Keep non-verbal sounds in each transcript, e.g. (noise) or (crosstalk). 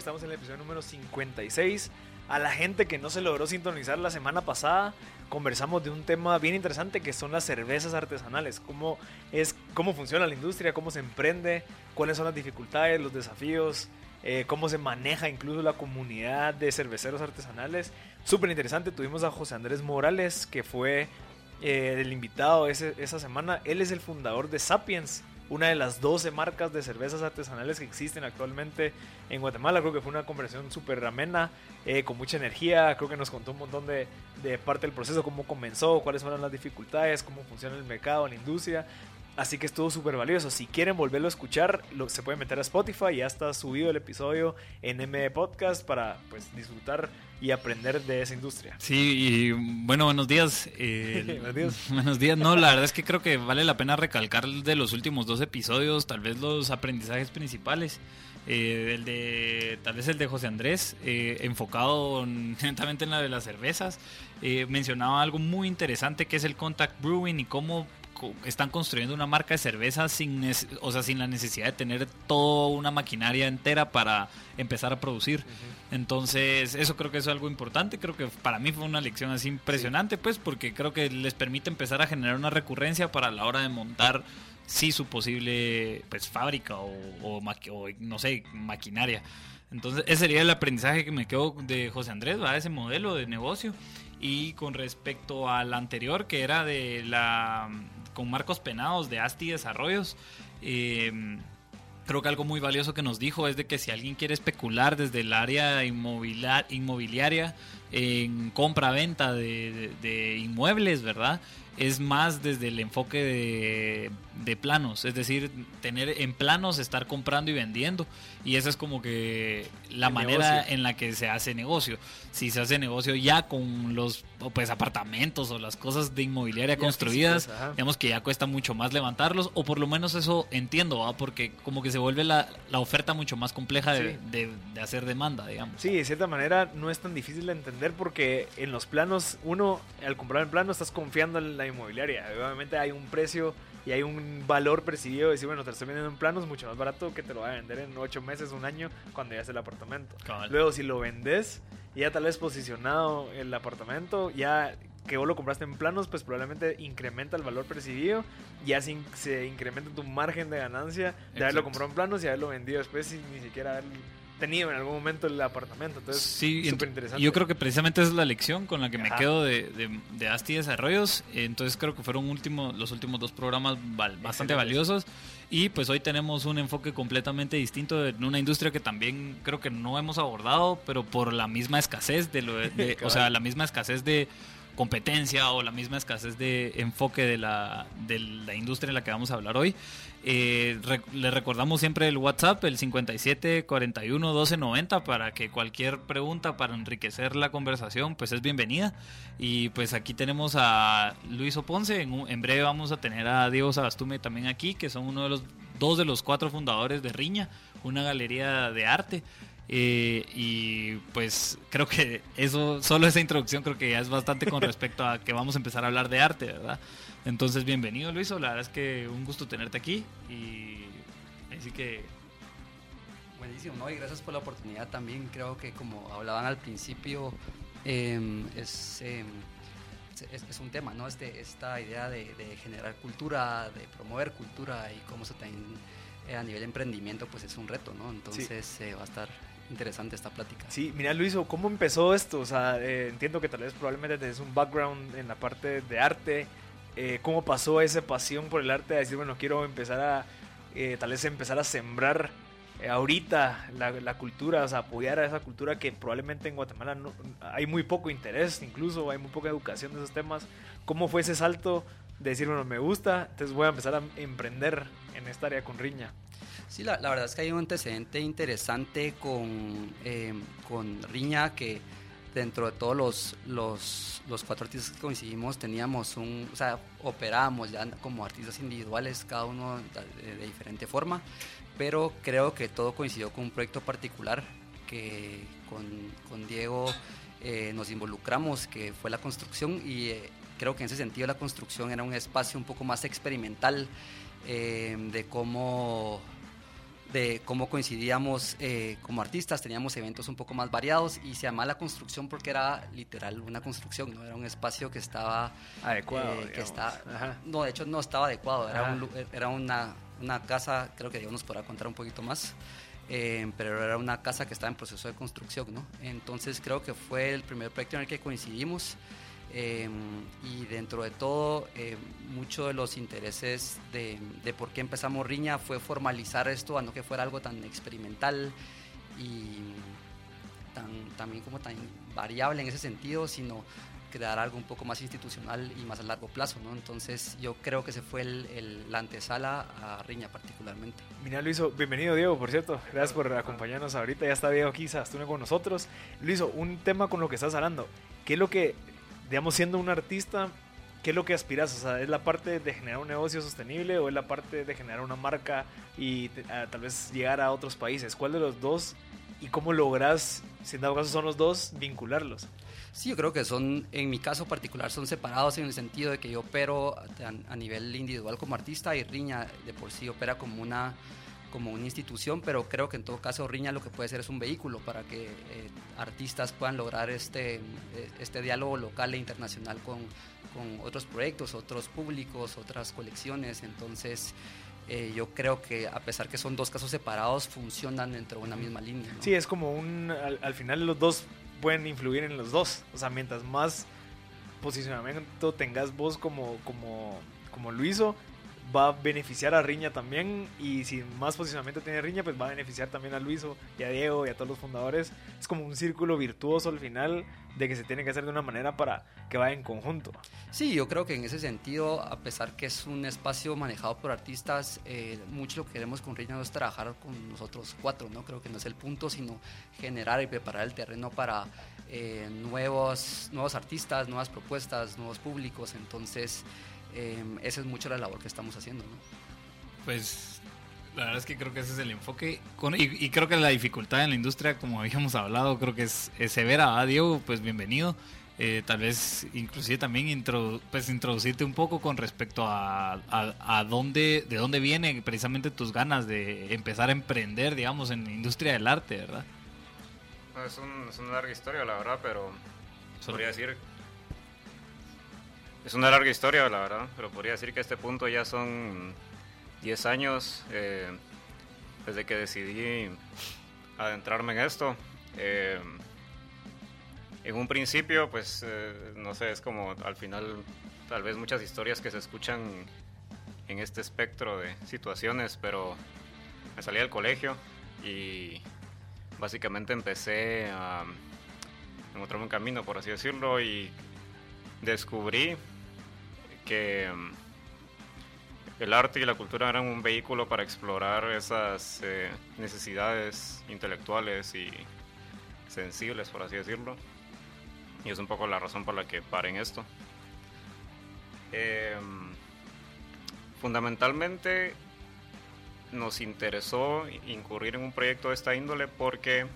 Estamos en el episodio número 56. A la gente que no se logró sintonizar la semana pasada, conversamos de un tema bien interesante que son las cervezas artesanales. Cómo, es, cómo funciona la industria, cómo se emprende, cuáles son las dificultades, los desafíos, eh, cómo se maneja incluso la comunidad de cerveceros artesanales. Súper interesante. Tuvimos a José Andrés Morales, que fue eh, el invitado esa semana. Él es el fundador de Sapiens una de las 12 marcas de cervezas artesanales que existen actualmente en Guatemala. Creo que fue una conversación súper amena, eh, con mucha energía. Creo que nos contó un montón de, de, parte del proceso, cómo comenzó, cuáles fueron las dificultades, cómo funciona el mercado, la industria. Así que estuvo súper valioso. Si quieren volverlo a escuchar, lo, se pueden meter a Spotify. Ya está subido el episodio en M Podcast para pues, disfrutar y aprender de esa industria. Sí, y bueno, buenos días. (laughs) Eh, buenos días. (laughs) Buenos días. No, la verdad es que creo que vale la pena recalcar de los últimos dos episodios, tal vez los aprendizajes principales. Eh, el de, tal vez el de José Andrés, eh, enfocado (laughs) netamente en la de las cervezas. Eh, mencionaba algo muy interesante que es el contact brewing y cómo están construyendo una marca de cerveza sin, o sea, sin la necesidad de tener toda una maquinaria entera para empezar a producir. Entonces, eso creo que es algo importante. Creo que para mí fue una lección así impresionante, pues, porque creo que les permite empezar a generar una recurrencia para la hora de montar sí su posible pues fábrica o, o, no sé, maquinaria. Entonces, ese sería el aprendizaje que me quedo de José Andrés, ¿va? ese modelo de negocio. Y con respecto al anterior, que era de la con Marcos Penados de Asti Desarrollos. Eh, creo que algo muy valioso que nos dijo es de que si alguien quiere especular desde el área inmobiliaria en compra-venta de, inmuebles, ¿verdad? Es más desde el enfoque de, planos, es decir, tener en planos, estar comprando y vendiendo. Y esa es como que la manera en la que se hace negocio. Si se hace negocio ya con los pues apartamentos o las cosas de inmobiliaria construidas, digamos que ya cuesta mucho más levantarlos, o por lo menos eso entiendo, ¿va? porque como que se vuelve la, oferta mucho más compleja de, de, hacer demanda, digamos. Sí, de cierta manera no es tan difícil de entender porque en los planos, uno al comprar en plano estás confiando en la inmobiliaria, obviamente hay un precio y hay un valor percibido de decir, bueno, te lo estoy vendiendo en planos mucho más barato que te lo va a vender en ocho meses, un año, cuando ya es el apartamento. Luego, si lo vendes, ya tal vez posicionado el apartamento, ya que vos lo compraste en planos, pues probablemente incrementa el valor percibido, ya se, se incrementa tu margen de ganancia de haberlo comprado en planos y haberlo vendido después sin ni siquiera haberlo tenido en algún momento el apartamento. Entonces, sí, súper interesante. Yo creo que precisamente esa es la lección con la que me quedo de, de, Asti Desarrollos. Entonces creo que fueron último, los últimos dos programas bastante valiosos. Y pues hoy tenemos un enfoque completamente distinto en una industria que también creo que no hemos abordado, pero por la misma escasez de lo (laughs) o sea, la misma escasez de competencia o la misma escasez de enfoque de la, de la industria en la que vamos a hablar hoy. Eh, le recordamos siempre el WhatsApp, el 57 41 12 90, para que cualquier pregunta para enriquecer la conversación, pues es bienvenida. Y pues aquí tenemos a Luis Oponce, en, en breve vamos a tener a Diego Sabastume también aquí, que son uno de los dos de los cuatro fundadores de Riña, una galería de arte. Eh, y pues creo que eso, solo esa introducción creo que ya es bastante con (laughs) respecto a que vamos a empezar a hablar de arte, ¿verdad? Entonces, bienvenido Luis, la verdad es que un gusto tenerte aquí y así que... Buenísimo, ¿no? Y gracias por la oportunidad también. Creo que como hablaban al principio, em, em, es, es, un tema, ¿no? Este, esta idea de, generar cultura, de promover cultura y cómo se también eh, a nivel de emprendimiento, pues es un reto, ¿no? Entonces eh, va a estar interesante esta plática. Sí, mira Luis, ¿cómo empezó esto? O sea, eh, entiendo que tal vez probablemente tenés un background en la parte de arte, eh, cómo pasó esa pasión por el arte a decir, bueno, quiero empezar a, eh, tal vez empezar a sembrar eh, ahorita la, la, cultura, o sea, apoyar a esa cultura que probablemente en Guatemala no, hay muy poco interés, incluso hay muy poca educación de esos temas. ¿Cómo fue ese salto de decir, bueno, me gusta, entonces voy a empezar a emprender en esta área con Riña? Sí, la, la verdad es que hay un antecedente interesante con, eh, con Riña que dentro de todos los, los, los, cuatro artistas que coincidimos teníamos un, o sea, operábamos ya como artistas individuales, cada uno de, diferente forma, pero creo que todo coincidió con un proyecto particular que con, con Diego eh, nos involucramos, que fue la construcción y eh, creo que en ese sentido la construcción era un espacio un poco más experimental eh, de cómo de cómo coincidíamos eh, como artistas, teníamos eventos un poco más variados y se llamaba la construcción porque era literal una construcción, no era un espacio que estaba adecuado. Eh, que está, no, de hecho no estaba adecuado, era, un, era una, una, casa, creo que Diego nos podrá contar un poquito más, eh, pero era una casa que estaba en proceso de construcción, ¿no? Entonces creo que fue el primer proyecto en el que coincidimos. Eh, y dentro de todo, eh, muchos de los intereses de, de, por qué empezamos Riña fue formalizar esto, a no que fuera algo tan experimental y tan, también como tan variable en ese sentido, sino crear algo un poco más institucional y más a largo plazo, ¿no? Entonces yo creo que se fue el, la antesala a Riña particularmente. Mira Luiso, bienvenido Diego, por cierto, gracias por acompañarnos ahorita, ya está Diego aquí, estuvo con nosotros. Luiso, un tema con lo que estás hablando, ¿qué es lo que digamos, siendo un artista, ¿qué es lo que aspiras? O sea, ¿es la parte de generar un negocio sostenible o es la parte de generar una marca y tal vez llegar a otros países? ¿Cuál de los dos y cómo logras, si en dado caso son los dos, vincularlos? Sí, yo creo que son, en mi caso particular, son separados en el sentido de que yo opero a nivel individual como artista y Riña de por sí opera como una como una institución, pero creo que en todo caso Riña lo que puede ser es un vehículo para que eh, artistas puedan lograr este, eh, este diálogo local e internacional con, con, otros proyectos, otros públicos, otras colecciones. Entonces, eh, yo creo que a pesar que son dos casos separados, funcionan dentro de una misma línea. ¿no? Sí, es como un, al, al, final los dos pueden influir en los dos. O sea, mientras más posicionamiento tengas vos como, como, como Luiso, va a beneficiar a Riña también y si más posicionamiento tiene Riña pues va a beneficiar también a Luiso y a Diego y a todos los fundadores. Es como un círculo virtuoso al final de que se tiene que hacer de una manera para que vaya en conjunto. Sí yo creo que en ese sentido a pesar que es un espacio manejado por artistas eh, mucho lo que queremos con Riña es trabajar con nosotros cuatro no creo que no es el punto sino generar y preparar el terreno para eh, nuevos nuevos artistas nuevas propuestas nuevos públicos. Entonces eh, esa es mucho la labor que estamos haciendo. ¿no? Pues la verdad es que creo que ese es el enfoque Con, y, y, creo que la dificultad en la industria, como habíamos hablado, creo que es, es severa. ¿Ah, Diego? Pues bienvenido. Eh, tal vez inclusive también introdu pues introducirte un poco con respecto a, a, a, dónde, de dónde vienen precisamente tus ganas de empezar a emprender, digamos, en la industria del arte, ¿verdad? No, es, un, es, una larga historia, la verdad, pero Solo. podría decir es una larga historia, la verdad, pero podría decir que a este punto ya son 10 años eh, desde que decidí adentrarme en esto. Eh, en un principio, pues, eh, no sé, es como al final tal vez muchas historias que se escuchan en este espectro de situaciones, pero me salí del colegio y básicamente empecé a encontrarme un camino, por así decirlo, y descubrí que mm, el arte y la cultura eran un vehículo para explorar esas eh, necesidades intelectuales y sensibles, por así decirlo. Y es un poco la razón por la que paré en esto. Eh, fundamentalmente nos interesó incurrir en un proyecto de esta índole porque,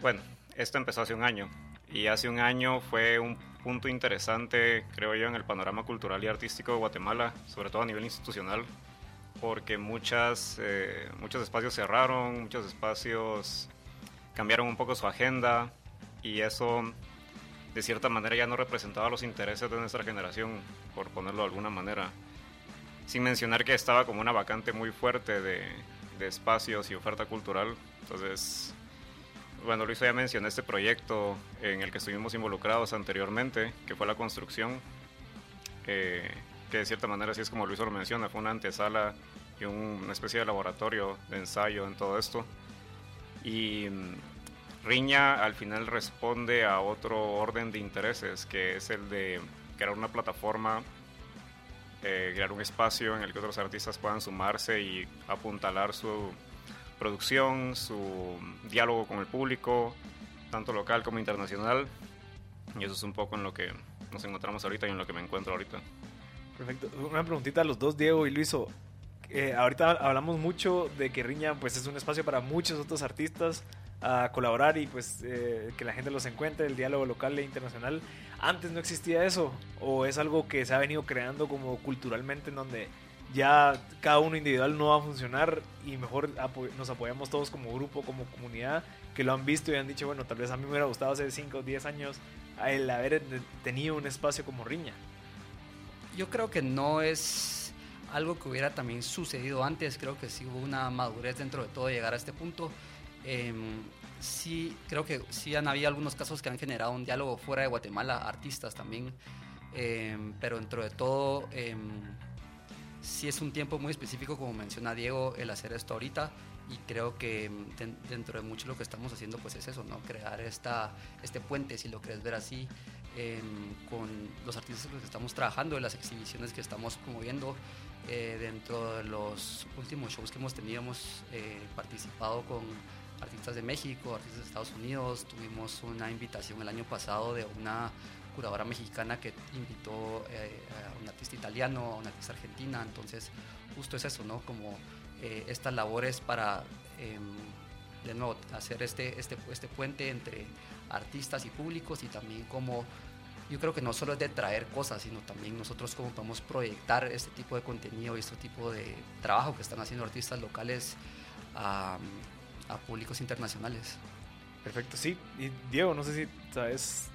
bueno, esto empezó hace un año y hace un año fue un punto interesante, creo yo, en el panorama cultural y artístico de Guatemala, sobre todo a nivel institucional, porque muchas, eh, muchos espacios cerraron, muchos espacios cambiaron un poco su agenda y eso de cierta manera ya no representaba los intereses de nuestra generación, por ponerlo de alguna manera. Sin mencionar que estaba como una vacante muy fuerte de, de espacios y oferta cultural, entonces bueno, Luis ya mencioné este proyecto en el que estuvimos involucrados anteriormente, que fue la construcción, eh, que de cierta manera, así es como Luis lo menciona, fue una antesala y una especie de laboratorio de ensayo en todo esto. Y mm, Riña al final responde a otro orden de intereses, que es el de crear una plataforma, eh, crear un espacio en el que otros artistas puedan sumarse y apuntalar su producción, su diálogo con el público, tanto local como internacional. Y eso es un poco en lo que nos encontramos ahorita y en lo que me encuentro ahorita. Perfecto. Una preguntita a los dos, Diego y Luiso. Eh, ahorita hablamos mucho de que Riña pues, es un espacio para muchos otros artistas a colaborar y pues eh, que la gente los encuentre, el diálogo local e internacional. Antes no existía eso o es algo que se ha venido creando como culturalmente en donde ya cada uno individual no va a funcionar y mejor nos apoyamos todos como grupo, como comunidad, que lo han visto y han dicho, bueno, tal vez a mí me hubiera gustado hace 5 o 10 años el haber tenido un espacio como Riña. Yo creo que no es algo que hubiera también sucedido antes, creo que sí hubo una madurez dentro de todo llegar a este punto. Em, sí, creo que sí han habido algunos casos que han generado un diálogo fuera de Guatemala, artistas también, em, pero dentro de todo em, sí es un tiempo muy específico, como menciona Diego, el hacer esto ahorita y creo que mm, dentro de mucho lo que estamos haciendo pues es eso, ¿no? Crear esta, este puente, si lo quieres ver así, con los artistas con los que estamos trabajando, las exhibiciones que estamos promoviendo. Eh, dentro de los últimos shows que hemos tenido, hemos eh, participado con artistas de México, artistas de Estados Unidos. Tuvimos una invitación el año pasado de una curadora mexicana que invitó eh, a un artista italiano, a una artista argentina. Entonces, justo es eso, ¿no? Como eh, estas labores para, em, de nuevo, hacer este, este, este puente entre artistas y públicos y también como yo creo que no solo es de traer cosas, sino también nosotros cómo podemos proyectar este tipo de contenido y este tipo de trabajo que están haciendo artistas locales a, a públicos internacionales. Perfecto, sí. Y Diego, no sé si sabes...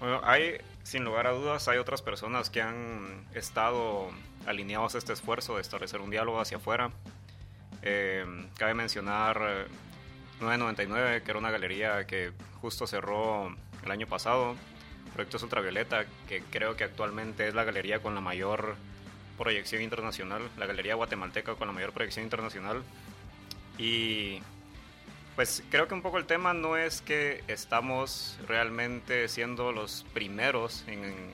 Bueno, hay, sin lugar a dudas, hay otras personas que han estado alineados a este esfuerzo de establecer un diálogo hacia afuera. Eh, cabe mencionar 999, eh, que era una galería que justo cerró el año pasado. Proyectos Ultravioleta, que creo que actualmente es la galería con la mayor proyección internacional, la galería guatemalteca con la mayor proyección internacional. Y pues creo que un poco el tema no es que estamos realmente siendo los primeros en,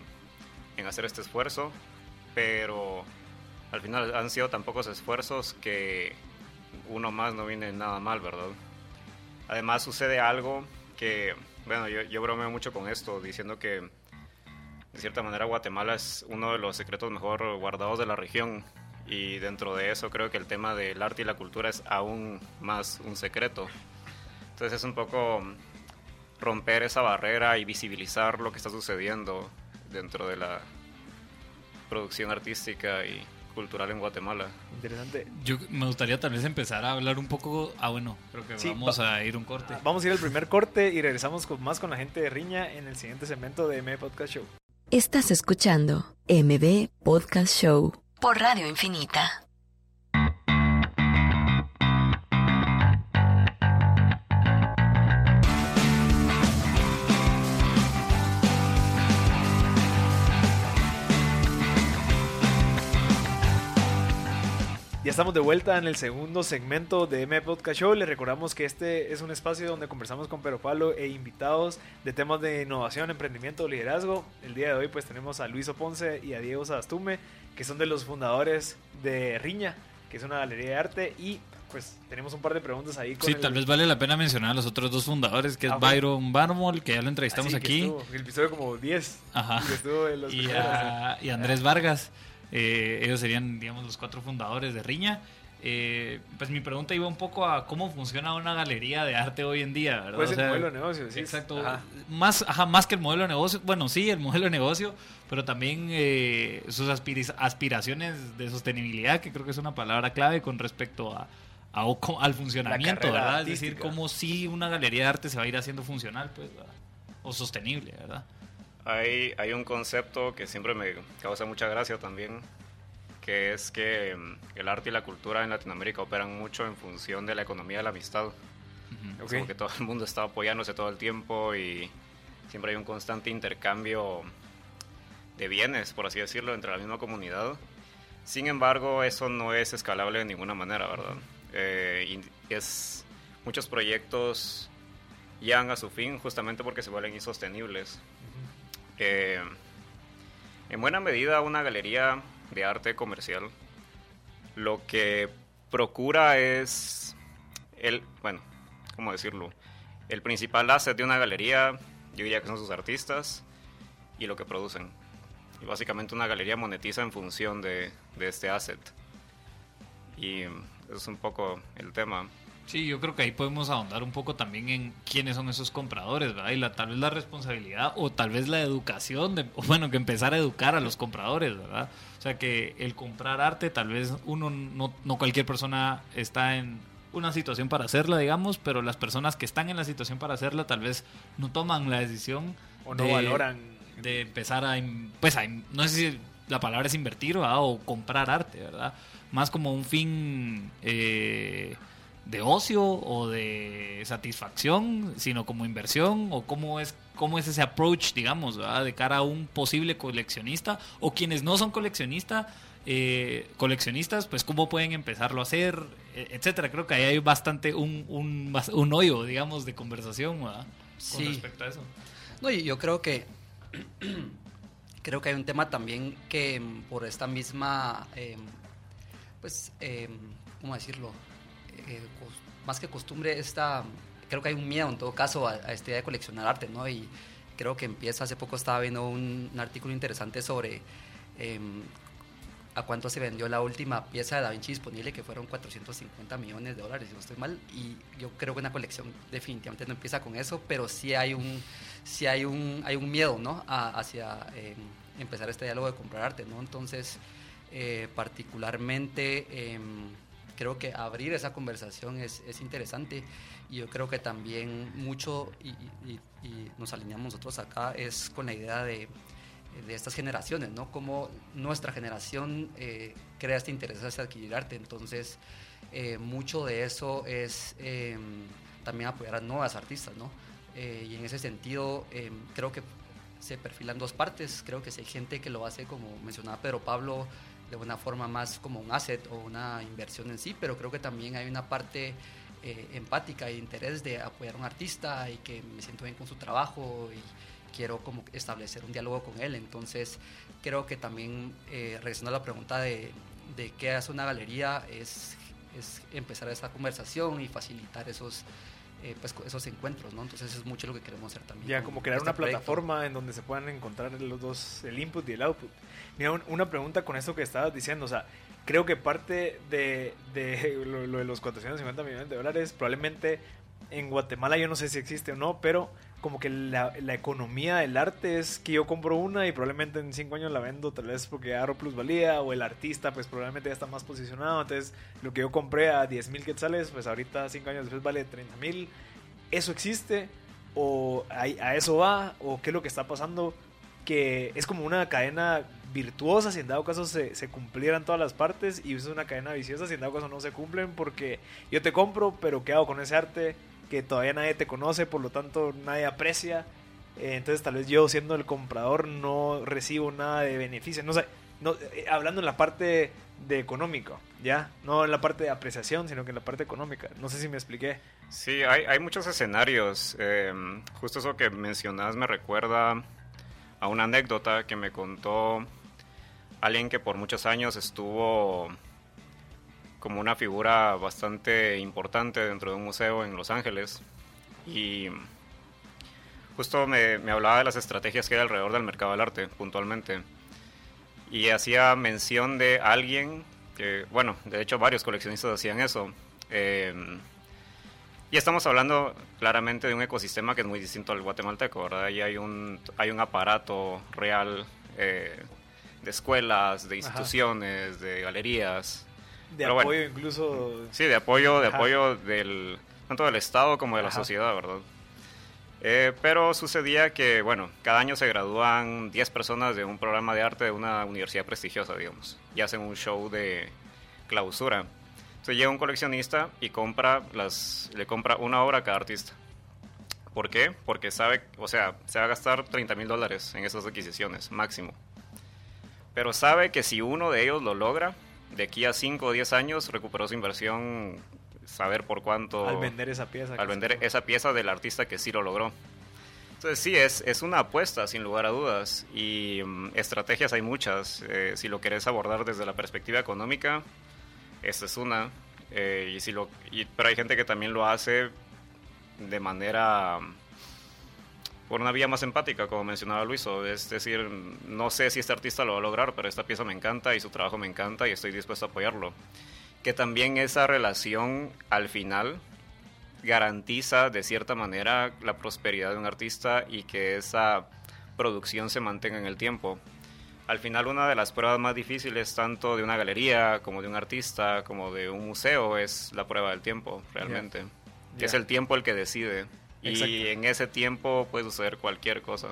en hacer este esfuerzo, pero al final han sido tan pocos esfuerzos que uno más no viene nada mal, ¿verdad? Además sucede algo que, bueno, yo, yo bromeo mucho con esto, diciendo que de cierta manera Guatemala es uno de los secretos mejor guardados de la región y dentro de eso creo que el tema del arte y la cultura es aún más un secreto. Entonces es un poco romper esa barrera y visibilizar lo que está sucediendo dentro de la producción artística y cultural en Guatemala. Interesante. Yo me gustaría tal vez empezar a hablar un poco. Ah, bueno, creo que vamos a ir un corte. Vamos a ir al primer corte y regresamos con más con la gente de Riña en el siguiente segmento de MB Podcast Show. Estás escuchando MB Podcast Show por Radio Infinita. Ya estamos de vuelta en el segundo segmento de M Podcast Show. Les recordamos que este es un espacio donde conversamos con Pero Pablo e invitados de temas de innovación, emprendimiento, liderazgo. El día de hoy pues tenemos a Luis Ponce y a Diego Sadastume, que son de los fundadores de Riña, que es una galería de arte y pues tenemos un par de preguntas ahí. sí, tal vez vale la pena mencionar a los otros dos fundadores, que es ah, Byron Barmol, que ya lo entrevistamos aquí. el episodio como 10. Ajá. y, y Andrés Vargas. Eh, ellos serían, digamos, los cuatro fundadores de Riña. Eh, pues mi pregunta iba un poco a cómo funciona una galería de arte hoy en día, ¿verdad? Pues el modelo de negocio, sí. Exacto. Más, ajá, más que el modelo de negocio. Bueno, sí, el modelo de negocio, pero también eh, sus aspiraciones de sostenibilidad, que creo que es una palabra clave con respecto a, al funcionamiento, ¿verdad? Es decir, cómo si una galería de arte se va a ir haciendo funcional, pues, o sostenible, ¿verdad? Hay, hay un concepto que siempre me causa mucha gracia también, que es que mm, el arte y la cultura en Latinoamérica operan mucho en función de la economía de la amistad. Como que todo el mundo está apoyándose todo el tiempo y siempre hay un constante intercambio de bienes, por así decirlo, entre la misma comunidad. Sin embargo, eso no es escalable de ninguna manera, ¿verdad? Eh, es, muchos proyectos llegan a su fin justamente porque se vuelven insostenibles. Eh, en buena medida, una galería de arte comercial lo que procura es el, bueno, ¿cómo decirlo? El principal asset de una galería, yo diría que son sus artistas y lo que producen. Y básicamente una galería monetiza en función de, de este asset. Y eso es un poco el tema. Sí, yo creo que ahí podemos ahondar un poco también en quiénes son esos compradores, ¿verdad? Y la, tal vez la responsabilidad o tal vez la educación, de, bueno, que empezar a educar a los compradores, ¿verdad? O sea, que el comprar arte, tal vez uno, no, no cualquier persona está en una situación para hacerla, digamos, pero las personas que están en la situación para hacerla tal vez no toman la decisión o no valoran de empezar a, pues, a, no sé si la palabra es invertir ¿verdad? o comprar arte, ¿verdad? Más como un fin... Eh, de ocio o de satisfacción, sino como inversión o cómo es cómo es ese approach, digamos, de cara a un posible coleccionista o quienes no son coleccionistas, eh, coleccionistas, pues cómo pueden empezarlo a hacer, e, etcétera. Creo que ahí hay bastante un, un, un hoyo, digamos, de conversación con respecto a eso. No, yo creo que (clears throat) creo que hay un tema también que mm, por esta misma, em, pues, eh, ¿cómo decirlo? Eh, más que costumbre, esta, creo que hay un miedo en todo caso a, esta idea de coleccionar arte, ¿no? Y creo que empieza, hace poco estaba viendo un, artículo interesante sobre em, a cuánto se vendió la última pieza de Da Vinci disponible, que fueron 450 millones de dólares, si no estoy mal, y yo creo que una colección definitivamente no empieza con eso, pero sí hay un, sí hay un, hay un miedo, ¿no? hacia em, empezar este diálogo de comprar arte, ¿no? Entonces, eh, particularmente em, creo que abrir esa conversación es, es interesante y yo creo que también mucho, y, nos alineamos nosotros acá, es con la idea de, de estas generaciones, ¿no? Cómo nuestra generación eh, crea este interés hacia adquirir arte. Entonces, eh, mucho de eso es em, también apoyar a nuevas artistas, ¿no? Eh, y en ese sentido, em, creo que se perfilan dos partes. Creo que si hay gente que lo hace, como mencionaba Pedro Pablo, de una forma más como un asset o una inversión en sí, pero creo que también hay una parte eh, empática e interés de apoyar a un artista y que me siento bien con su trabajo y quiero como establecer un diálogo con él. Entonces creo que también, eh, regresando a la pregunta de, qué hace una galería, es, es empezar esa conversación y facilitar esos eh, pues, esos encuentros, ¿no? Entonces es mucho lo que queremos hacer también. Ya, como crear este una plataforma en donde se puedan encontrar los dos, el input y el output. Mira, una pregunta con esto que estabas diciendo, o sea, creo que parte de, de (laughs) lo, de los 450 millones de dólares, probablemente en Guatemala yo no sé si existe o no, pero como que la, la, economía del arte es que yo compro una y probablemente en cinco años la vendo tal vez porque agarro plusvalía o el artista pues probablemente ya está más posicionado. Entonces lo que yo compré a 10 mil quetzales pues ahorita cinco años después vale 30 mil. Eso existe o a, a, eso va o qué es lo que está pasando que es como una cadena virtuosa si en dado caso se, se cumplieran todas las partes y es una cadena viciosa si en dado caso no se cumplen porque yo te compro pero qué hago con ese arte que todavía nadie te conoce, por lo tanto nadie aprecia. Eh, entonces tal vez yo siendo el comprador no recibo nada de beneficio. No sé, no, eh, hablando en la parte de económico, ¿ya? No en la parte de apreciación, sino que en la parte económica. No sé si me expliqué. Sí, hay, hay muchos escenarios. Em, justo eso que mencionas me recuerda a una anécdota que me contó alguien que por muchos años estuvo como una figura bastante importante dentro de un museo en Los Ángeles. Y justo me, me, hablaba de las estrategias que hay alrededor del mercado del arte, puntualmente. Y hacía mención de alguien que, bueno, de hecho varios coleccionistas hacían eso. Eh, y estamos hablando claramente de un ecosistema que es muy distinto al guatemalteco, ¿verdad? Ahí hay un, hay un aparato real eh, de escuelas, de instituciones, de galerías, de apoyo incluso. Sí, de apoyo, de apoyo del, tanto del Estado como de la sociedad, ¿verdad? Eh, pero sucedía que, bueno, cada año se gradúan 10 personas de un programa de arte de una universidad prestigiosa, digamos, y hacen un show de clausura. Entonces llega un coleccionista y compra las, le compra una obra a cada artista. ¿Por qué? Porque sabe, o sea, se va a gastar 30 mil dólares en esas adquisiciones, máximo pero sabe que si uno de ellos lo logra, de aquí a 5 o 10 años recuperó su inversión, saber por cuánto... Al vender esa pieza. Al vender esa pieza del artista que sí lo logró. Entonces sí, es, es una apuesta sin lugar a dudas y mm, estrategias hay muchas. Eh, si lo querés abordar desde la perspectiva económica, esta es una. Eh, y si lo, y- pero hay gente que también lo hace de manera por una vía más empática, como mencionaba Luiso. Es decir, no sé si este artista lo va a lograr, pero esta pieza me encanta y su trabajo me encanta y estoy dispuesto a apoyarlo. Que también esa relación al final garantiza de cierta manera la prosperidad de un artista y que esa producción se mantenga en el tiempo. Al final una de las pruebas más difíciles tanto de una galería como de un artista como de un museo es la prueba del tiempo realmente. Es el tiempo el que decide y en ese tiempo puede suceder cualquier cosa.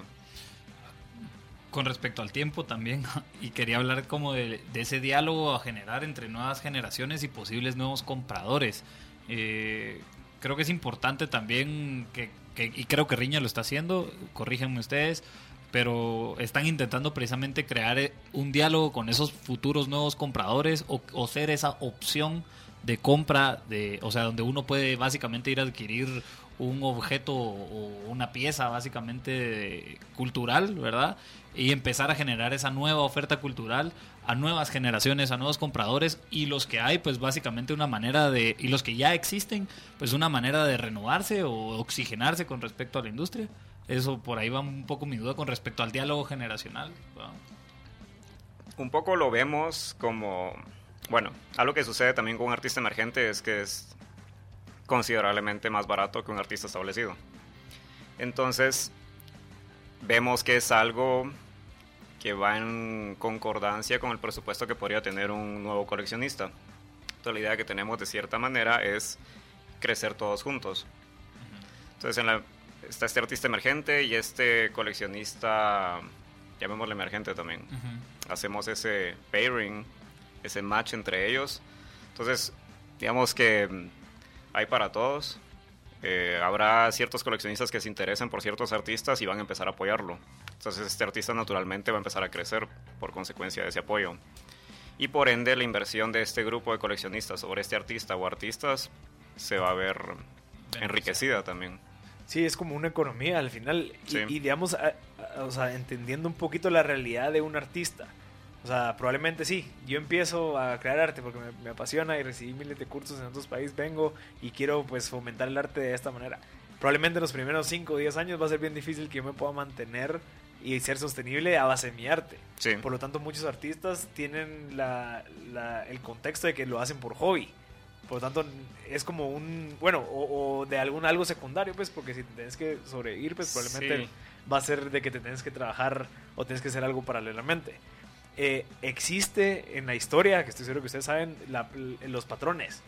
Con respecto al tiempo también, (laughs) y quería hablar como de, de ese diálogo a generar entre nuevas generaciones y posibles nuevos compradores. Eh, creo que es importante también, que, que- y creo que Riña lo está haciendo, corríjanme ustedes, pero están intentando precisamente crear eh, un diálogo con esos futuros nuevos compradores o, o ser esa opción de compra, de, o sea, donde uno puede básicamente ir a adquirir un objeto o una pieza básicamente cultural, ¿verdad? Y empezar a generar esa nueva oferta cultural a nuevas generaciones, a nuevos compradores y los que hay, pues básicamente una manera de, y los que ya existen, pues una manera de renovarse o oxigenarse con respecto a la industria. Eso por ahí va un poco mi duda con respecto al diálogo generacional. un poco lo vemos como, bueno, algo que sucede también con un artista emergente es que es considerablemente más barato que un artista establecido. Entonces, vemos que es algo que va en concordancia con el presupuesto que podría tener un nuevo coleccionista. Entonces, la idea que tenemos de cierta manera es crecer todos juntos. Entonces, en la- está este artista emergente y este coleccionista, llamémosle emergente también hacemos ese pairing, ese match entre ellos. Entonces, digamos que hay para todos. Eh, habrá ciertos coleccionistas que se interesen por ciertos artistas y van a empezar a apoyarlo. Entonces, este artista naturalmente va a empezar a crecer por consecuencia de ese apoyo. Y por ende, la inversión de este grupo de coleccionistas sobre este artista o artistas se va a ver enriquecida también. Sí, es como una economía al final. Y, Sí. y digamos, a- a- o sea, entendiendo un poquito la realidad de un artista. O sea, probablemente sí. Yo empiezo a crear arte porque me, me apasiona y recibí miles de cursos en otros países. Vengo y quiero pues fomentar el arte de esta manera. Probablemente en los primeros 5 o 10 años va a ser bien difícil que yo me pueda mantener y ser sostenible a base de mi arte. Sí, Por lo tanto, muchos artistas tienen la, la- el contexto de que lo hacen por hobby. Por lo tanto, es como un, bueno, o, o de algún algo secundario, pues, porque si tienes que sobrevivir, pues probablemente Sí. va a ser de que te tienes que trabajar o tienes que hacer algo paralelamente. Eh, existe en la historia, que estoy seguro que ustedes saben, los patrones.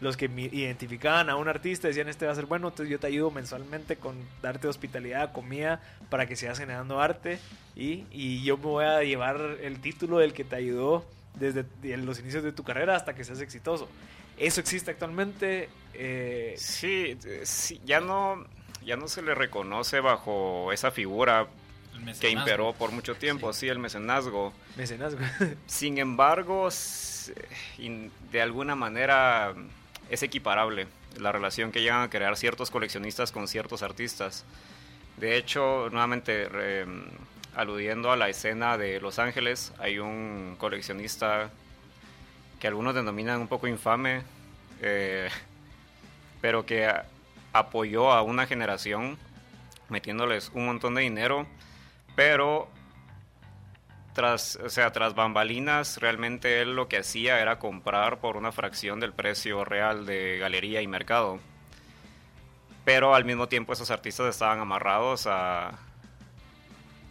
Los que identificaban a un artista decían, este va a ser bueno, entonces yo te ayudo mensualmente con darte hospitalidad, comida, para que sigas generando arte y, y yo me voy a llevar el título del que te ayudó desde los inicios de tu carrera hasta que seas exitoso. Eso existe actualmente. eh, Sí, eh, sí, ya no, ya no se le reconoce bajo esa figura que imperó por mucho tiempo, sí, el mecenazgo. mecenazgo. (laughs) Sin embargo, de alguna manera es equiparable la relación que llegan a crear ciertos coleccionistas con ciertos artistas. De hecho, nuevamente aludiendo a la escena de Los Ángeles, hay un coleccionista que algunos denominan un poco infame, eh, pero que apoyó a una generación metiéndoles un montón de dinero, pero tras, o sea, tras bambalinas, realmente él lo que hacía era comprar por una fracción del precio real de galería y mercado. Pero al mismo tiempo esos artistas estaban amarrados a,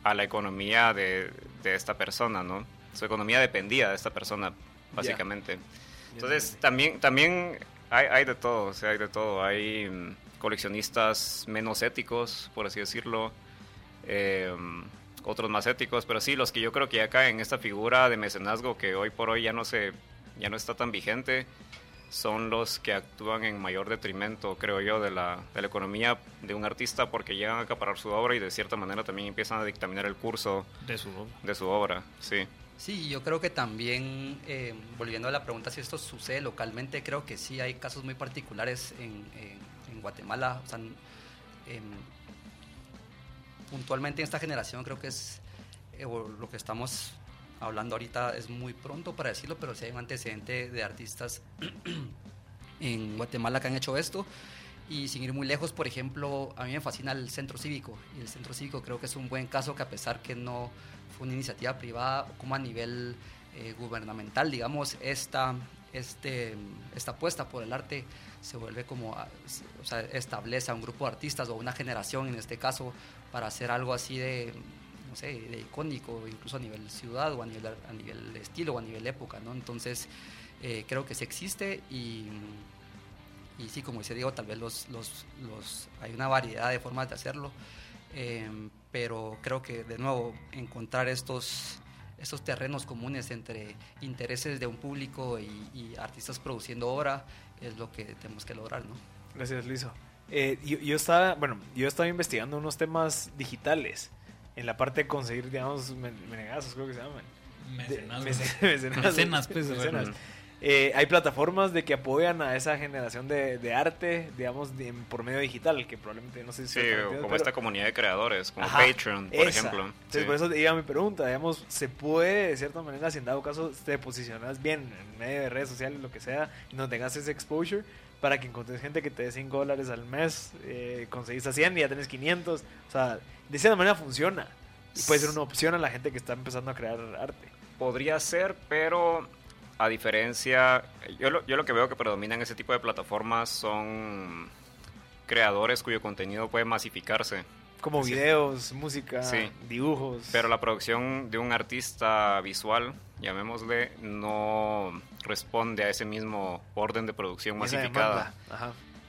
a la economía de, de esta persona, ¿no? Su economía dependía de esta persona, básicamente. Entonces, también, también hay, hay de todo, o sea, hay de todo. Hay mm, coleccionistas menos éticos, por así decirlo, eh, otros más éticos, pero sí, los que yo creo que ya caen en esta figura de mecenazgo que hoy por hoy ya no, se, ya no está tan vigente, son los que actúan en mayor detrimento, creo yo, de la, de la economía de un artista porque llegan a acaparar su obra y de cierta manera también empiezan a dictaminar el curso de su obra. de su obra, sí. Sí, yo creo que también, eh, volviendo a la pregunta si esto sucede localmente, creo que sí hay casos muy particulares en, en, Guatemala. O sea, em, puntualmente en esta generación creo que es eh, lo que estamos hablando ahorita es muy pronto para decirlo, pero sí hay un antecedente de artistas (clears throat) en Guatemala que han hecho esto. Y sin ir muy lejos, por ejemplo, a mí me fascina el centro cívico. Y el centro cívico creo que es un buen caso que a pesar que no fue una iniciativa privada, como a nivel eh, gubernamental, digamos, esta, este, esta apuesta por el arte se vuelve como, o sea, establece a un grupo de artistas o una generación en este caso para hacer algo así de, no sé, de icónico, incluso a nivel ciudad o a nivel, a nivel estilo o a nivel época, ¿no? Entonces, eh, creo que sí existe y, y sí, como dice Diego, tal vez los, los, los, hay una variedad de formas de hacerlo, eh, pero creo que de nuevo encontrar estos, estos terrenos comunes entre intereses de un público y, artistas produciendo obra es lo que tenemos que lograr, ¿no? Gracias, Luiso. Eh, yo, yo, estaba, bueno, yo estaba investigando unos temas digitales en la parte de conseguir, digamos, menegazos, creo que se llaman. Mecenas. (laughs) mecenas, pues. Mecenas. Eh, hay plataformas de que apoyan a esa generación de, de arte, digamos, por medio digital, que probablemente no sé si... Sí, como esta comunidad de creadores, como Patreon, por ejemplo. Entonces, por eso iba mi pregunta, digamos, ¿se puede, de cierta manera, si en dado caso te posicionas bien en medio de redes sociales, lo que sea, y no tengas ese exposure, para que encontres gente que te dé 5 dólares al mes, eh, conseguís a 100 y ya tenés 500, o sea, de cierta manera funciona. Y puede ser una opción a la gente que está empezando a crear arte. Podría ser, pero a diferencia, yo lo, yo lo que veo que predominan ese tipo de plataformas son creadores cuyo contenido puede masificarse. Como videos, música, dibujos. Pero la producción de un artista visual, llamémosle, no responde a ese mismo orden de producción masificada.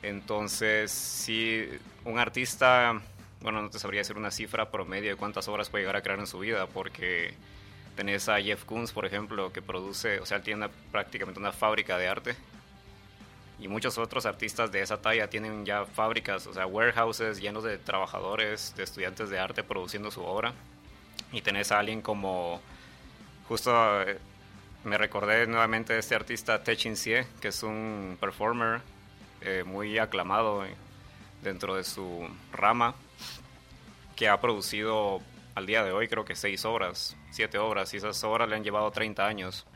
Entonces, si un artista, bueno, no te sabría decir una cifra promedio de cuántas obras puede llegar a crear en su vida, porque Tenés a Jeff Koons, por ejemplo, que produce, o sea, tiene prácticamente una fábrica de arte. Y muchos otros artistas de esa talla tienen ya fábricas, o sea, warehouses llenos de trabajadores, de estudiantes de arte produciendo su obra. Y tenés a alguien como, justo eh, me recordé nuevamente de este artista Techin Sie, que es un performer eh, muy aclamado dentro de su rama, que ha producido al día de hoy creo que seis obras, siete obras, y esas obras le han llevado 30 años.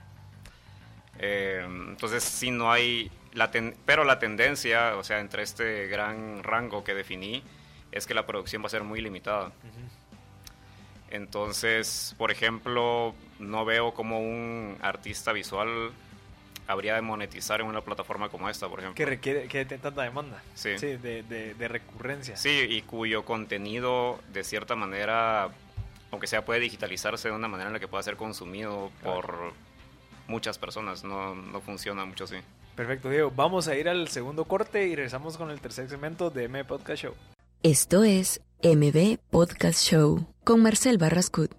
Eh, entonces, si no hay, la pero la tendencia, o sea, entre este gran rango que definí, es que la producción va a ser muy limitada. Entonces, por ejemplo, no veo como un artista visual habría de monetizar en una plataforma como esta, por ejemplo. Que requiere que tiene tanta demanda. Sí. de, de, de, recurrencia. Sí, y cuyo contenido, de cierta manera, aunque sea puede digitalizarse de una manera en la que pueda ser consumido por muchas personas. No, no funciona mucho así. Perfecto, Diego. Vamos a ir al segundo corte y regresamos con el tercer segmento de MB Podcast Show. Esto es MB Podcast Show con Marcel Barrascut.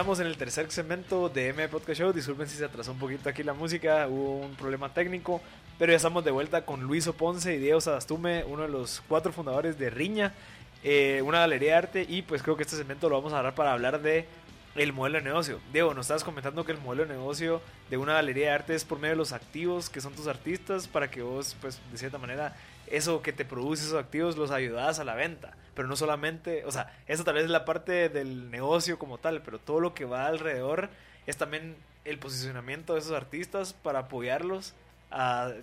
Estamos en el tercer segmento de M Podcast Show. Disculpen si se atrasó un poquito aquí la música, hubo un problema técnico, pero ya estamos de vuelta con Luis Oponce y Diego Sadastume, uno de los cuatro fundadores de Riña, eh, una galería de arte. Y pues creo que este segmento lo vamos a dar para hablar de el modelo de negocio. Diego, nos estabas comentando que el modelo de negocio de una galería de arte es por medio de los activos que son tus artistas para que vos, pues, de cierta manera, eso que te produce esos activos los ayudas a la venta pero no solamente, o sea, eso tal vez es la parte del negocio como tal, pero todo lo que va alrededor es también el posicionamiento de esos artistas para apoyarlos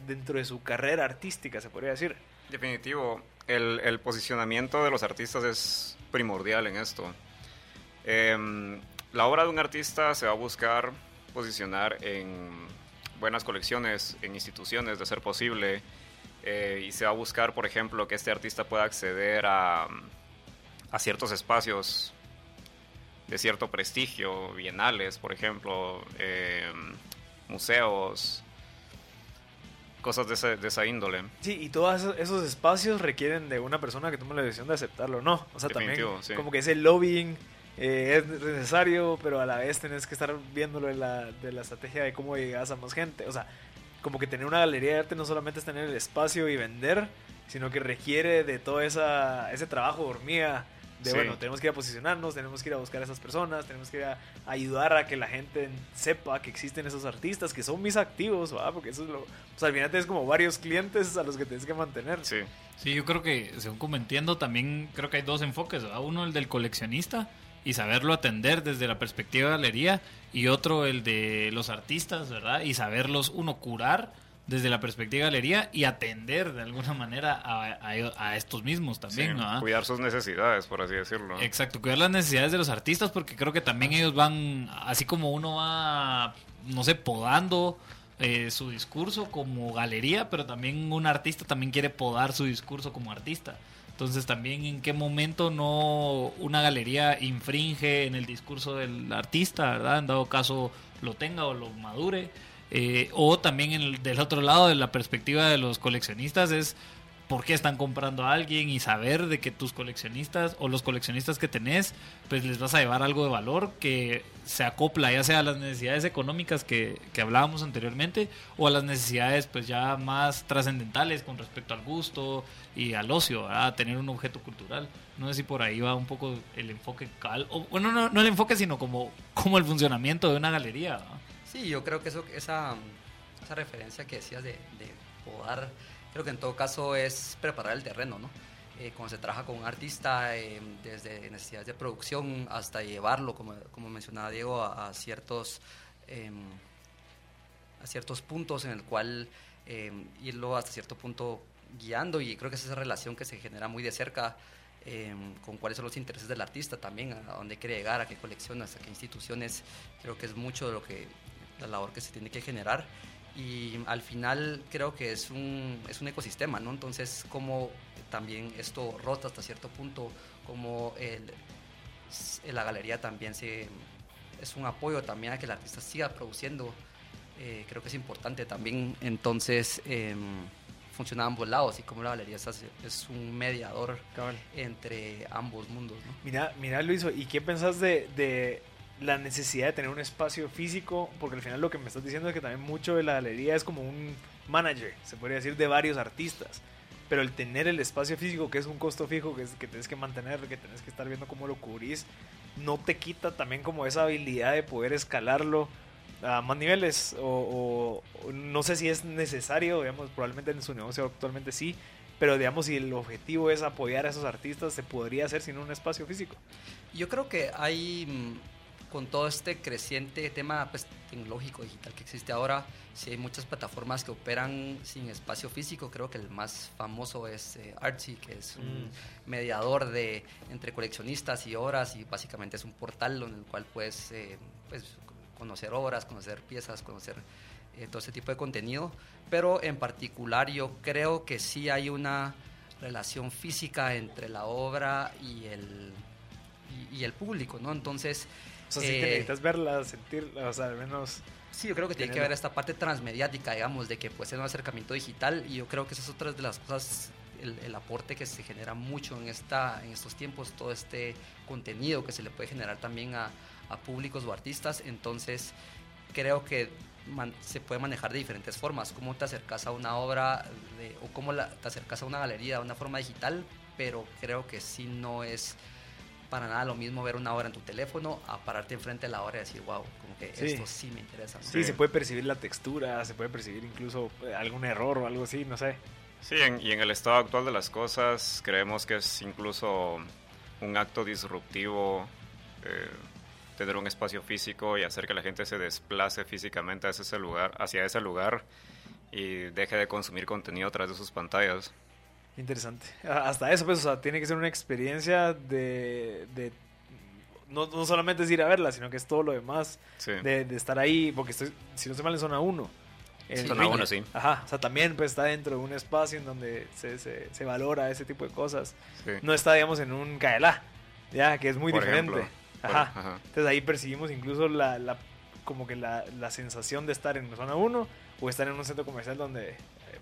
dentro de su carrera artística, se podría decir. Definitivo, el, el posicionamiento de los artistas es primordial en esto. Em, la obra de un artista se va a buscar posicionar en buenas colecciones, en instituciones, de ser posible, eh, y se va a buscar, por ejemplo, que este artista pueda acceder a, a ciertos espacios de cierto prestigio, bienales, por ejemplo, eh, museos, cosas de, de, esa índole. Sí, y todos esos espacios requieren de una persona que tome la decisión de aceptarlo, ¿no? O sea, también como que ese lobbying eh, es necesario, pero a la vez tenés que estar viéndolo de la, de la estrategia de cómo llegas a más gente. O sea, como que tener una galería de arte no solamente es tener el espacio y vender, sino que requiere de todo esa, ese trabajo de hormiga. De bueno, tenemos que ir a posicionarnos, tenemos que ir a buscar a esas personas, tenemos que ir a ayudar a que la gente sepa que existen esos artistas, que son mis activos, porque eso es lo. O sea, al final tienes como varios clientes a los que tienes que mantener. Sí. Sí, yo creo que, según como entiendo, también creo que hay dos enfoques, Uno, el del coleccionista, y saberlo atender desde la perspectiva de galería y otro el de los artistas, ¿verdad? Y saberlos, uno, curar desde la perspectiva de galería y atender de alguna manera a, estos mismos también. Cuidar sus necesidades, por así decirlo. Exacto, cuidar las necesidades de los artistas porque creo que también ellos van, así como uno va, no sé, podando eh, su discurso como galería, pero también un artista también quiere podar su discurso como artista. Entonces también en qué momento no una galería infringe en el discurso del artista, ¿verdad? En dado caso lo tenga o lo madure. Eh, o también en del otro lado de la perspectiva de los coleccionistas es por qué están comprando a alguien y saber de que tus coleccionistas o los coleccionistas que tenés, pues les vas a llevar algo de valor que se acopla ya sea a las necesidades económicas que, que hablábamos anteriormente o a las necesidades pues ya más trascendentales con respecto al gusto y al ocio, a tener un objeto cultural. No sé si por ahí va un poco el enfoque cal, o bueno, no, no el enfoque, sino como, como el funcionamiento de una galería. Sí, yo creo que eso, esa, esa referencia que decías de, de podar Creo que en todo caso es preparar el terreno, ¿no? Eh, cuando se trabaja con un artista, eh, desde necesidades de producción hasta llevarlo, como, como mencionaba Diego, a, ciertos, em, a ciertos puntos en el cual em, irlo hasta cierto punto guiando. Y creo que es esa relación que se genera muy de cerca em, con cuáles son los intereses del artista también, a dónde quiere llegar, a qué colecciones, a qué instituciones, creo que es mucho de lo que la labor que se tiene que generar y al final creo que es un, es un ecosistema, ¿no? Entonces, como también esto rota hasta cierto punto, como el, la galería también se, es un apoyo también a que el artista siga produciendo, eh, creo que es importante también, entonces... Eh, funciona a ambos lados y como la galería es, es un mediador entre ambos mundos. ¿no? Mira, mira Luis, ¿y qué pensás de, de la necesidad de tener un espacio físico, porque al final lo que me estás diciendo es que también mucho de la galería es como un manager, se podría decir, de varios artistas. Pero el tener el espacio físico, que es un costo fijo, que, es, que tienes que mantener, que tienes que estar viendo cómo lo cubrís, no te quita también como esa habilidad de poder escalarlo a más niveles. O, o no sé si es necesario, digamos, probablemente en su negocio actualmente sí, pero digamos, si el objetivo es apoyar a esos artistas, se podría hacer sin un espacio físico. Yo creo que hay con todo este creciente tema pues, tecnológico digital que existe ahora, sí hay muchas plataformas que operan sin espacio físico. Creo que el más famoso es eh, Artsy, que es un mm. mediador de, entre coleccionistas y obras y básicamente es un portal en el cual puedes eh, pues, conocer obras, conocer piezas, conocer eh, todo ese tipo de contenido. Pero en particular yo creo que sí hay una relación física entre la obra y el, y el público, ¿no? Entonces o sea, sí que eh, necesitas verla, sentirla, o sea, al menos... Sí, yo creo que tiene que ver esta parte transmediática, digamos, de que puede ser un acercamiento digital y yo creo que esa es otra de las cosas, el, aporte que se genera mucho en, esta, en estos tiempos, todo este contenido que se le puede generar también a, a públicos o artistas, entonces creo que se puede manejar de diferentes formas, cómo te acercas a una obra o cómo la, te acercas a una galería de una forma digital, pero creo que sí no es para nada lo mismo ver una obra en tu teléfono a pararte enfrente de la obra y decir, wow, como que esto sí me interesa. Sí, se puede percibir la textura, se puede percibir incluso eh, algún error o algo así, no sé. Sí, y en el estado actual de las cosas creemos que es incluso un acto disruptivo eh, tener un espacio físico y hacer que la gente se desplace físicamente hacia ese lugar, hacia ese lugar y deje de consumir contenido a través de sus pantallas. Interesante. Hasta eso, pues, o sea, tiene que ser una experiencia de, de no, no, solamente es ir a verla, sino que es todo lo demás de, de, estar ahí, porque estoy, si no se mal en zona 1. Zona 1, sí. Ajá, o sea, también pues está dentro de un espacio en donde se, se, se valora ese tipo de cosas. No está, digamos, en un KLA, ya, que es muy diferente. Ajá. Entonces ahí percibimos incluso la, la como que la, la, sensación de estar en zona 1 o estar en un centro comercial donde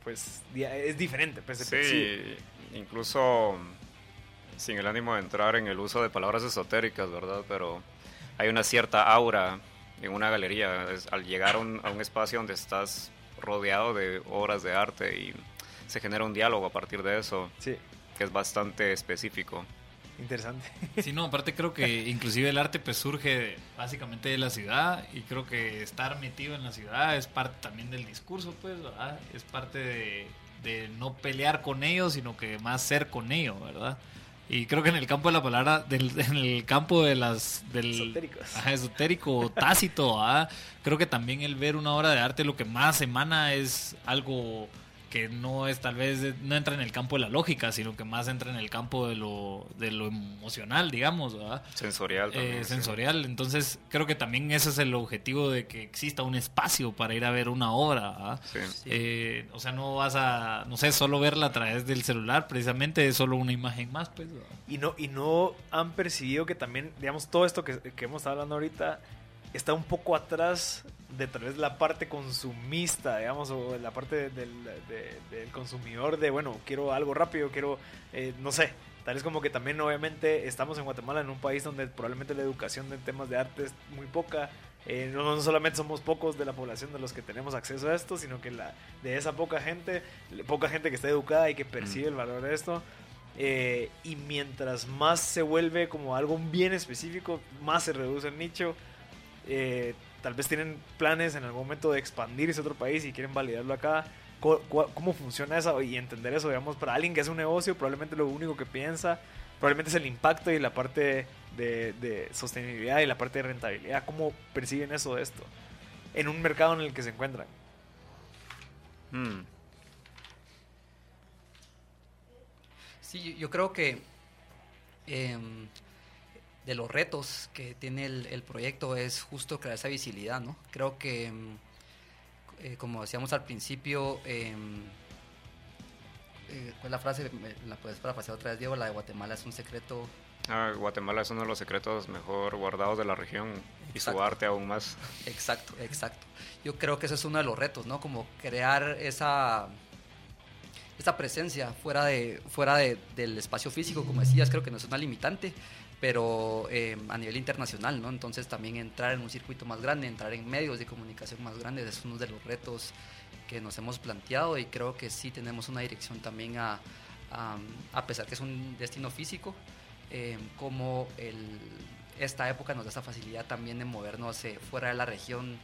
pues es diferente. Pues, sí, incluso sin el ánimo de entrar en el uso de palabras esotéricas, ¿verdad? Pero hay una cierta aura en una galería al llegar a un, a un espacio donde estás rodeado de obras de arte y se genera un diálogo a partir de eso, sí. que es bastante específico. Interesante. (laughs) Sí, no, aparte creo que inclusive el arte pues surge básicamente de la ciudad y creo que estar metido en la ciudad es parte también del discurso, pues, ¿verdad? Es parte de, de no pelear con ellos, sino que más ser con ellos, ¿verdad? Y creo que en el campo de la palabra, del, (laughs) en el campo de las del ajá, esotérico, tácito, creo que también el ver una obra de arte lo que más emana es algo que no es tal vez, no entra en el campo de la lógica, sino que más entra en el campo de lo, de lo emocional, digamos, ¿verdad? Sensorial. Eh, sensorial, entonces creo que también ese es el objetivo de que exista un espacio para ir a ver una obra, sí. Eh, o sea, no vas a, no sé, solo verla a través del celular, precisamente es solo una imagen más, pues. Y no, y no han percibido que también, digamos, todo esto que, que hemos estado hablando ahorita está un poco atrás de tal vez la parte consumista, digamos, o la parte del, del consumidor de, bueno, quiero algo rápido, quiero, eh, no sé, tal vez como que también obviamente estamos en Guatemala, en un país donde probablemente la educación en temas de arte es muy poca, eh, no, solamente somos pocos de la población de los que tenemos acceso a esto, sino que la, de esa poca gente, poca gente que está educada y que percibe el valor de esto, eh, y mientras más se vuelve como algo bien específico, más se reduce el nicho. Eh, tal vez tienen planes en algún momento de expandirse a otro país y quieren validarlo acá. ¿Cómo, funciona eso? Y entender eso, digamos, para alguien que hace un negocio, probablemente lo único que piensa, probablemente es el impacto y la parte de, sostenibilidad y la parte de rentabilidad. ¿Cómo perciben eso de esto? En un mercado en el que se encuentran. Hmm. Sí, yo creo que em, de los retos que tiene el, proyecto es justo crear esa visibilidad, ¿no? Creo que, mm, eh, como decíamos al principio, em, eh, ¿cuál es la frase? ¿La puedes parafrasear otra vez, Diego? La de Guatemala es un secreto... Ah, Guatemala es uno de los secretos mejor guardados de la región y su arte aún más. Exacto, exacto. Yo creo que ese es uno de los retos, ¿no? Como crear esa esa presencia fuera de fuera de, del espacio físico, como decías, creo que no es una limitante, pero eh, a nivel internacional, ¿no? Entonces también entrar en un circuito más grande, entrar en medios de comunicación más grandes es uno de los retos que nos hemos planteado y creo que sí tenemos una dirección también a, a, pesar que es un destino físico, eh, como el, esta época nos da esa facilidad también de movernos eh, fuera de la región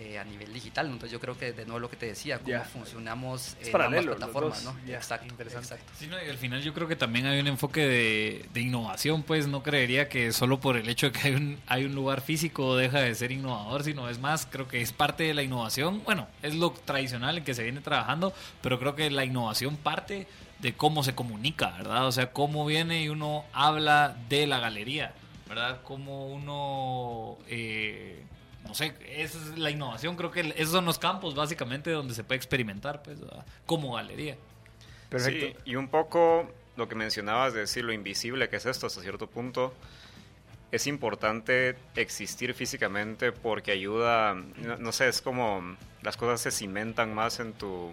eh, a nivel digital. Entonces yo creo que de nuevo lo que te decía, cómo funcionamos en ambas plataformas, ¿no? exacto, exacto. Sí, y al final yo creo que también hay un enfoque de, de, innovación, pues no creería que solo por el hecho de que hay un, hay un lugar físico deja de ser innovador, sino es más, creo que es parte de la innovación. Bueno, es lo tradicional en que se viene trabajando, pero creo que la innovación parte de cómo se comunica, ¿verdad? O sea, cómo viene y uno habla de la galería, ¿verdad? Cómo uno... Eh, no sé, esa es la innovación. Creo que esos son los campos básicamente donde se puede experimentar, pues, como galería. Perfecto. y un poco lo que mencionabas de decir lo invisible que es esto hasta cierto punto. Es importante existir físicamente porque ayuda, no, sé, es como las cosas se cimentan más en tu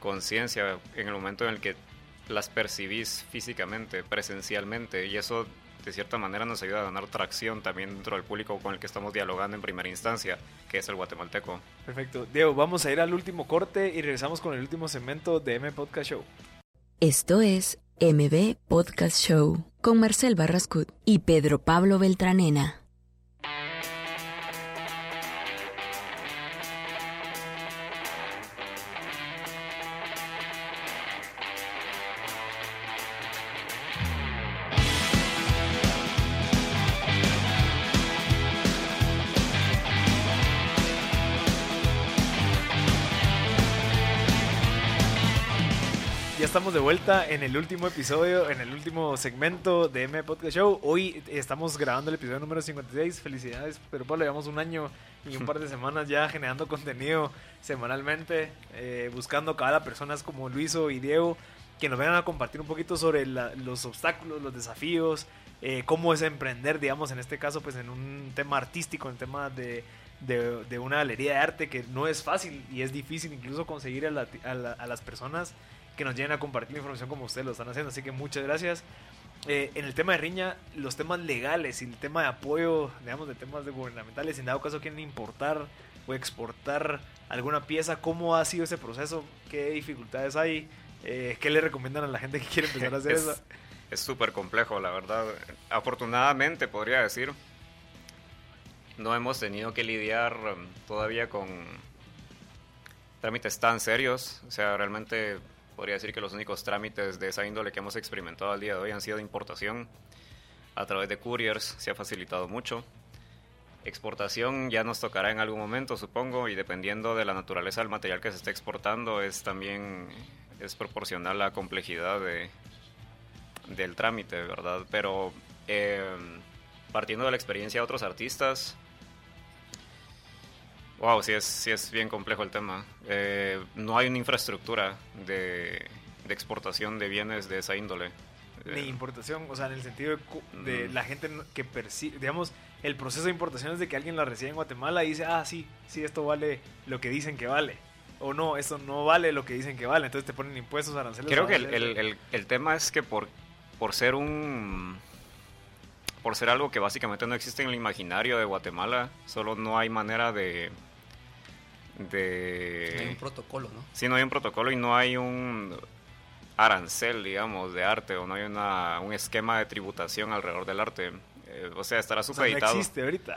conciencia en el momento en el que las percibís físicamente, presencialmente, y eso de cierta manera nos ayuda a ganar tracción también dentro del público con el que estamos dialogando en primera instancia, que es el guatemalteco. Perfecto. Diego, vamos a ir al último corte y regresamos con el último segmento de M Podcast Show. Esto es MB Podcast Show con Marcel Barrascut y Pedro Pablo Beltranena. De vuelta en el último episodio, en el último segmento de M Podcast Show. Hoy estamos grabando el episodio número 56. Felicidades, pero Pablo, llevamos un año y un par de semanas ya generando contenido semanalmente, eh, buscando cada personas como Luiso y Diego que nos vengan a compartir un poquito sobre los obstáculos, los desafíos, eh, cómo es emprender, digamos, en este caso, pues en un tema artístico, en tema de, de, una galería de arte que no es fácil y es difícil incluso conseguir a, a las personas que nos lleguen a compartir la información como ustedes lo están haciendo. Así que muchas gracias. Eh, en el tema de riña, los temas legales y el tema de apoyo, digamos, de temas de gubernamentales, en dado caso quieren importar o exportar alguna pieza, ¿cómo ha sido ese proceso? ¿Qué dificultades hay? Eh, ¿Qué le recomiendan a la gente que quiere empezar a (laughs) hacer eso? Es súper complejo, la verdad. Afortunadamente, podría decir, no hemos tenido que lidiar um, todavía con trámites tan serios. O sea, realmente podría decir que los únicos trámites de esa índole que hemos experimentado al día de hoy han sido importación. A través de couriers se ha facilitado mucho. Exportación ya nos tocará en algún momento, supongo, y dependiendo de la naturaleza del material que se esté exportando, es también es proporcional la complejidad de, del trámite, ¿verdad? Pero eh, partiendo de la experiencia de otros artistas, Wow, sí es, sí es bien complejo el tema. Eh, no hay una infraestructura de, exportación de bienes de esa índole. Ni eh, importación, o sea, en el sentido de, mm. la gente que percibe, digamos, el proceso de importación es de que alguien la recibe en Guatemala y dice, ah, sí, sí, esto vale lo que dicen que vale. O no, esto no vale lo que dicen que vale. Entonces te ponen impuestos, aranceles. Creo que el, el, el, tema es que por, por ser un por ser algo que básicamente no existe en el imaginario de Guatemala, solo no hay manera de... de... No hay un protocolo, ¿no? Sí, no hay un protocolo y no hay un arancel, digamos, de arte, o no hay una, un esquema de tributación alrededor del arte. Eh, o sea, estará supeditado. no existe ahorita.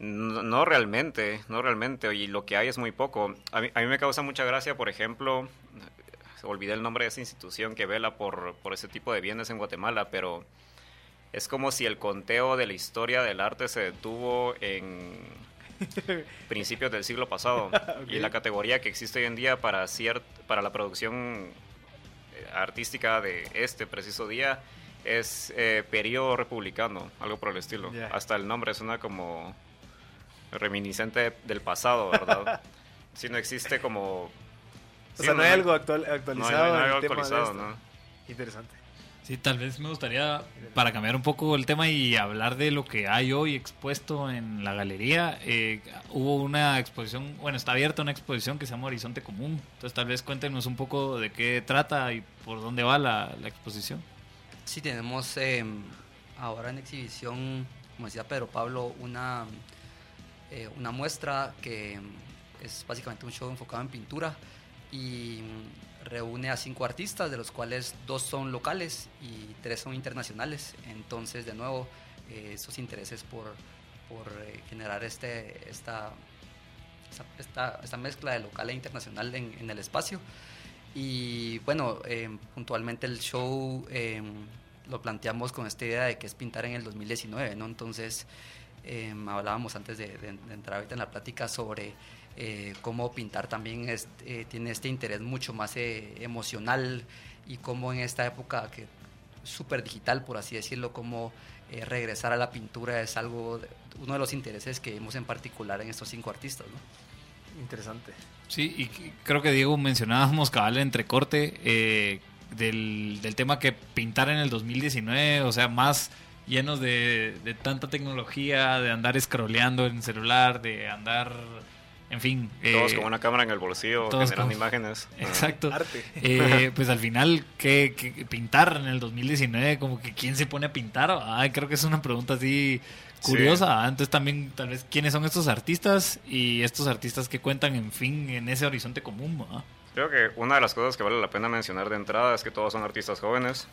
No, realmente, no realmente, y lo que hay es muy poco. A mí, a mí me causa mucha gracia, por ejemplo, olvidé el nombre de esa institución que vela por, por ese tipo de bienes en Guatemala, pero es como si el conteo de la historia del arte se detuvo en (laughs) principios del siglo pasado (laughs) y la categoría que existe hoy en día para para la producción eh, artística de este preciso día es eh, periodo republicano, algo por el estilo. Hasta el nombre suena como reminiscente del pasado, ¿verdad? (laughs) si no existe como... O sea, no, hay algo actualizado. No hay, algo actualizado, ¿no? Interesante. Sí, tal vez me gustaría, para cambiar un poco el tema y hablar de lo que hay hoy expuesto en la galería, eh, hubo una exposición, bueno, está abierta una exposición que se llama Horizonte Común. Entonces, tal vez cuéntenos un poco de qué trata y por dónde va la, exposición. Sí, tenemos em, ahora en exhibición, como decía Pedro Pablo, una, eh, una muestra que es básicamente un show enfocado en pintura y reúne a cinco artistas, de los cuales dos son locales y tres son internacionales. Entonces, de nuevo, eh, esos intereses por, por eh, generar este, esta, esta, esta, mezcla de local e internacional en, en el espacio. Y bueno, em, puntualmente el show em, lo planteamos con esta idea de que es pintar en el 2019, ¿no? Entonces, em, hablábamos antes de, de, de entrar ahorita en la plática sobre eh, cómo pintar también eh, tiene este interés mucho más eh, emocional y cómo en esta época que súper digital, por así decirlo, cómo regresar a la pintura es algo, uno de los intereses que vemos en particular en estos cinco artistas. Interesante. Sí, y creo que Diego mencionábamos cabal entre corte del, del, tema que pintar en el 2019, o sea, más llenos de, de tanta tecnología, de andar scrolleando en celular, de andar en fin. Todos eh, con una cámara en el bolsillo, todos generando con- imágenes. (laughs) Exacto. Arte. Eh, (laughs) pues al final, ¿qué, qué- pintar en el 2019? Como que ¿quién se pone a pintar? Ah, creo que es una pregunta así curiosa. ah. Entonces también, tal vez, ¿quiénes son estos artistas? Y estos artistas que cuentan, en fin, en ese horizonte común. ah? Creo que una de las cosas que vale la pena mencionar de entrada es que todos son artistas jóvenes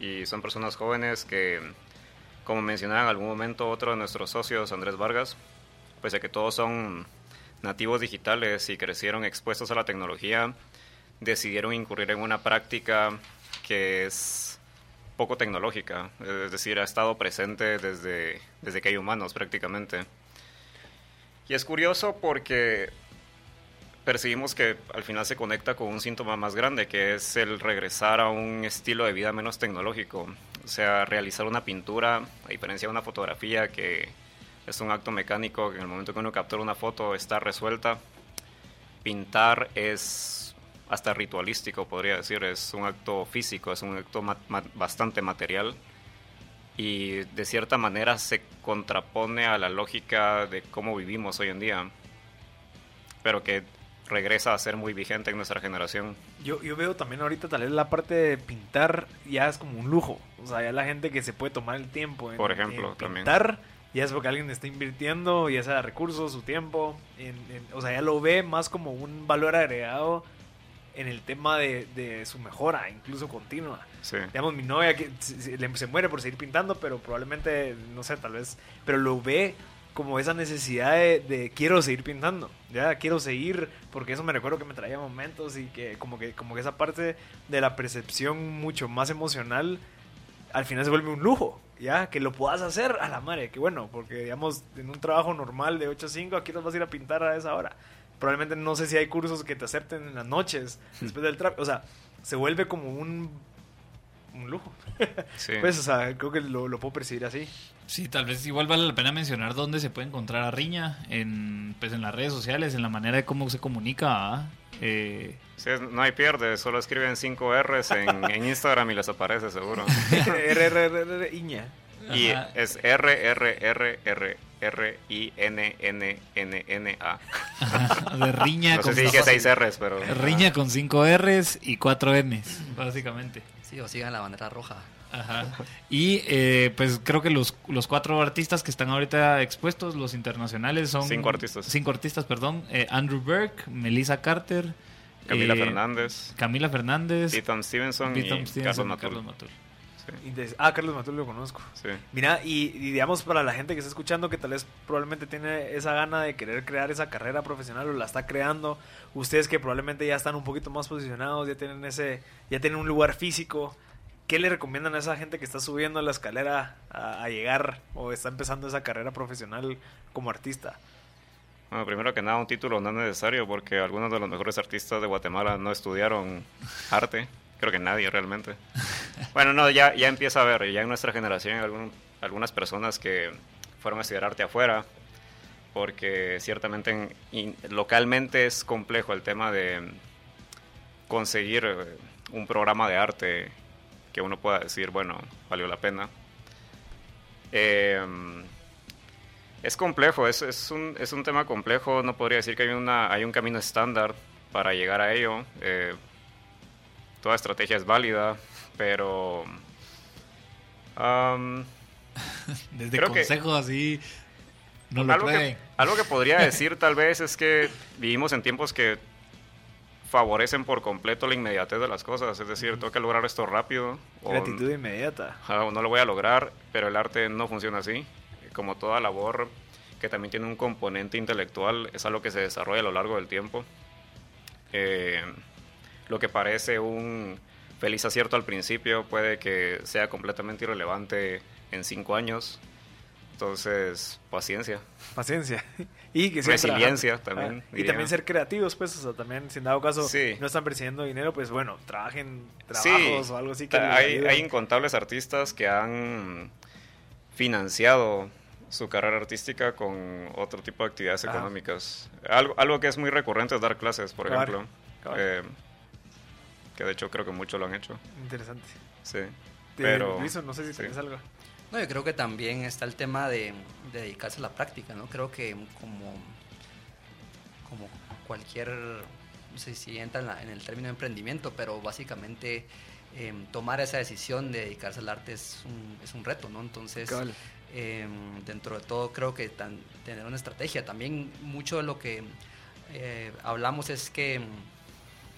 y son personas jóvenes que, como mencionaba en algún momento otro de nuestros socios, Andrés Vargas, pese a que todos son nativos digitales y crecieron expuestos a la tecnología, decidieron incurrir en una práctica que es poco tecnológica, es decir, ha estado presente desde, desde que hay humanos prácticamente. Y es curioso porque percibimos que al final se conecta con un síntoma más grande, que es el regresar a un estilo de vida menos tecnológico. O sea, realizar una pintura, a diferencia de una fotografía, que es un acto mecánico, que en el momento que uno captura una foto está resuelta. Pintar es hasta ritualístico, podría decir, es un acto físico, es un acto ma- ma- bastante material y de cierta manera se contrapone a la lógica de cómo vivimos hoy en día, pero que regresa a ser muy vigente en nuestra generación. Yo, yo veo también ahorita tal vez la parte de pintar ya es como un lujo. O sea, ya la gente que se puede tomar el tiempo en, Por ejemplo, en también. Ya es porque alguien está invirtiendo, ya sea recursos, su tiempo. en- en- o sea, ya lo ve más como un valor agregado en el tema de, de su mejora, incluso continua. Sí. Digamos, mi novia que se, muere por seguir pintando, pero probablemente, no sé, tal vez, pero lo ve como esa necesidad de, de quiero seguir pintando, ya quiero seguir, porque eso me recuerdo que me traía momentos y que como que como que esa parte de la percepción mucho más emocional al final se vuelve un lujo, ya que lo puedas hacer a la madre, que bueno, porque digamos en un trabajo normal de 8 a 5 aquí nos vas a ir a pintar a esa hora. Probablemente no sé si hay cursos que te acepten en las noches después del tráfico, o sea, se vuelve como un un lujo. Sí. Pues, o sea, creo que lo, lo puedo percibir así. Sí, tal vez igual vale la pena mencionar dónde se puede encontrar a Riña, en, pues en las redes sociales, en la manera de cómo se comunica. ¿ah? Eh, Sí, no hay pierde, solo escriben 5 R's en, (laughs) en Instagram y les aparece seguro. R, R, R, R, Iña. Y Ajá. es R, R, R, R, R, I, N, N, N, N, A. de Riña No con sé si dije 6 R's, pero... Riña con 5 R's y 4 N's, básicamente. Sí, o sigan la bandera roja. Ajá. Y eh, pues creo que los, los cuatro artistas que están ahorita expuestos, los internacionales, son... Cinco artistas. Cinco artistas, perdón. Eh, Andrew Burke, Melissa Carter. Camila eh, Fernández, Camila Fernández. Ethan Stevenson y Stevenson, Carlos Matul. Carlos Matul. Sí, Y de- Ah, Carlos Matul lo conozco. sí. Mira, y, y digamos para la gente que está escuchando que tal vez probablemente tiene esa gana de querer crear esa carrera profesional o la está creando, ustedes que probablemente ya están un poquito más posicionados, ya tienen ese, ya tienen un lugar físico, ¿qué le recomiendan a esa gente que está subiendo la escalera a, a llegar o está empezando esa carrera profesional como artista? Bueno, primero que nada, un título no es necesario porque algunos de los mejores artistas de Guatemala no estudiaron arte. Creo que nadie realmente. (laughs) Bueno, no, ya, ya empieza a haber, ya en nuestra generación, algún- algunas personas que fueron a estudiar arte afuera porque ciertamente localmente es complejo el tema de conseguir eh, un programa de arte que uno pueda decir, bueno, valió la pena. Em, es complejo, es, es, un, es un tema complejo, no podría decir que hay, una, hay un camino estándar para llegar a ello. Eh, toda estrategia es válida, pero... am, (laughs) Desde consejos así. No lo algo, que, algo que podría (laughs) decir tal vez es que vivimos en tiempos que favorecen por completo la inmediatez de las cosas, es decir, tengo que lograr esto rápido. o- Gratitud inmediata. O no lo voy a lograr, pero el arte no funciona así. Como toda labor que también tiene un componente intelectual, es algo que se desarrolla a lo largo del tiempo. Eh, lo que parece un feliz acierto al principio puede que sea completamente irrelevante en cinco años. Entonces, paciencia. Paciencia. (laughs) Y que Resiliencia trabajando. (laughs) también, Ah, y también ser creativos, pues, o sea, también, si en dado caso Sí. no están persiguiendo dinero, pues bueno, trabajen Sí, trabajos o algo así que hay, incontables artistas que han financiado su carrera artística con otro tipo de actividades económicas. Algo, algo que es muy recurrente es dar clases, por ejemplo. Eh, que de hecho creo que muchos lo han hecho. Interesante. Sí. Pero- Luis, no sé si sí. algo. No, yo creo que también está el tema de, de dedicarse a la práctica, ¿no? Creo que como, como cualquier, no sé si entra en, la- en el término de emprendimiento, pero básicamente em, tomar esa decisión de dedicarse al arte es un, es un reto, ¿no? Entonces, em, dentro de todo creo que tan- tener una estrategia, también mucho de lo que eh, hablamos es que em,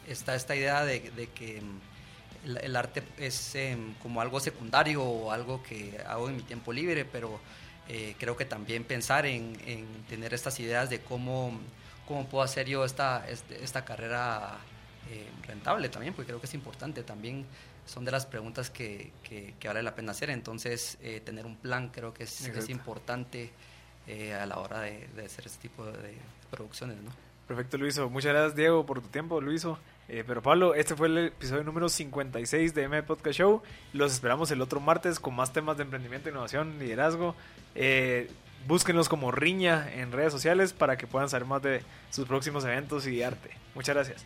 está esta idea de, de que em, el, el arte es em, como algo secundario o algo que hago en mi tiempo libre, pero eh, creo que también pensar en, en tener estas ideas de cómo, cómo puedo hacer yo esta, este- esta carrera eh, rentable también, porque creo que es importante también. Son de las preguntas que, que- que vale la pena hacer. Entonces, eh, tener un plan creo que es, importante a la hora de, de hacer este tipo de producciones, ¿no? Perfecto, Luiso. Muchas gracias, Diego, por tu tiempo, Luiso. Eh, pero Pablo, este fue el episodio número 56 de M Podcast Show. Los esperamos el otro martes con más temas de emprendimiento, innovación, liderazgo. Eh, búsquenlos como Riña en redes sociales para que puedan saber más de sus próximos eventos y arte. Muchas gracias.